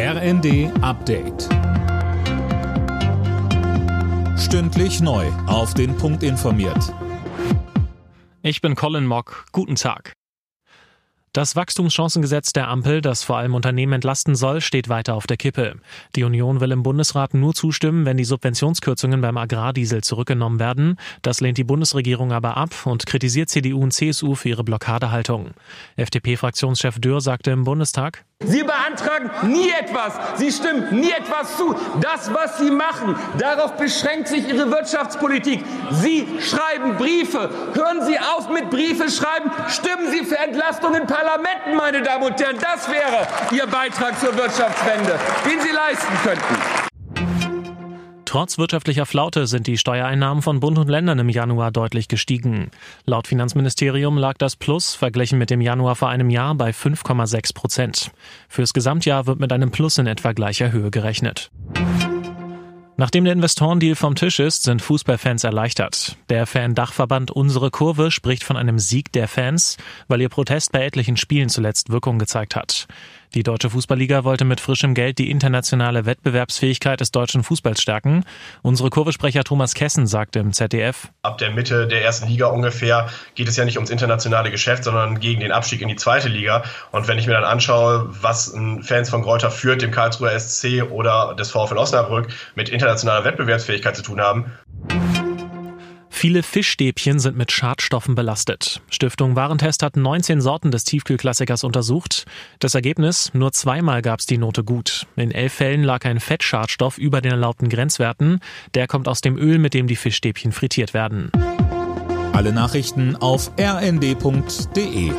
RND Update. Stündlich neu. Auf den Punkt informiert. Ich bin Colin Mock. Guten Tag. Das Wachstumschancengesetz der Ampel, das vor allem Unternehmen entlasten soll, steht weiter auf der Kippe. Die Union will im Bundesrat nur zustimmen, wenn die Subventionskürzungen beim Agrardiesel zurückgenommen werden. Das lehnt die Bundesregierung aber ab und kritisiert CDU und CSU für ihre Blockadehaltung. FDP-Fraktionschef Dürr sagte im Bundestag, Sie beantragen nie etwas. Sie stimmen nie etwas zu. Das, was Sie machen, darauf beschränkt sich Ihre Wirtschaftspolitik. Sie schreiben Briefe. Hören Sie auf mit Briefe schreiben. Stimmen Sie für Entlastung in Parlamenten, meine Damen und Herren. Das wäre Ihr Beitrag zur Wirtschaftswende, den Sie leisten könnten. Trotz wirtschaftlicher Flaute sind die Steuereinnahmen von Bund und Ländern im Januar deutlich gestiegen. Laut Finanzministerium lag das Plus verglichen mit dem Januar vor einem Jahr bei 5,6 Prozent. Fürs Gesamtjahr wird mit einem Plus in etwa gleicher Höhe gerechnet. Nachdem der Investorendeal vom Tisch ist, sind Fußballfans erleichtert. Der Fan-Dachverband Unsere Kurve spricht von einem Sieg der Fans, weil ihr Protest bei etlichen Spielen zuletzt Wirkung gezeigt hat. Die Deutsche Fußballliga wollte mit frischem Geld die internationale Wettbewerbsfähigkeit des deutschen Fußballs stärken. Unsere Kurvesprecher Thomas Kessen sagte im ZDF. Ab der Mitte der ersten Liga ungefähr geht es ja nicht ums internationale Geschäft, sondern gegen den Abstieg in die zweite Liga. Und wenn ich mir dann anschaue, was Fans von Greuther führt, dem Karlsruher SC oder des VfL Osnabrück mit internationaler Wettbewerbsfähigkeit zu tun haben, Viele Fischstäbchen sind mit Schadstoffen belastet. Stiftung Warentest hat 19 Sorten des Tiefkühlklassikers untersucht. Das Ergebnis, nur zweimal gab es die Note gut. In elf Fällen lag ein Fettschadstoff über den erlaubten Grenzwerten. Der kommt aus dem Öl, mit dem die Fischstäbchen frittiert werden. Alle Nachrichten auf rnd.de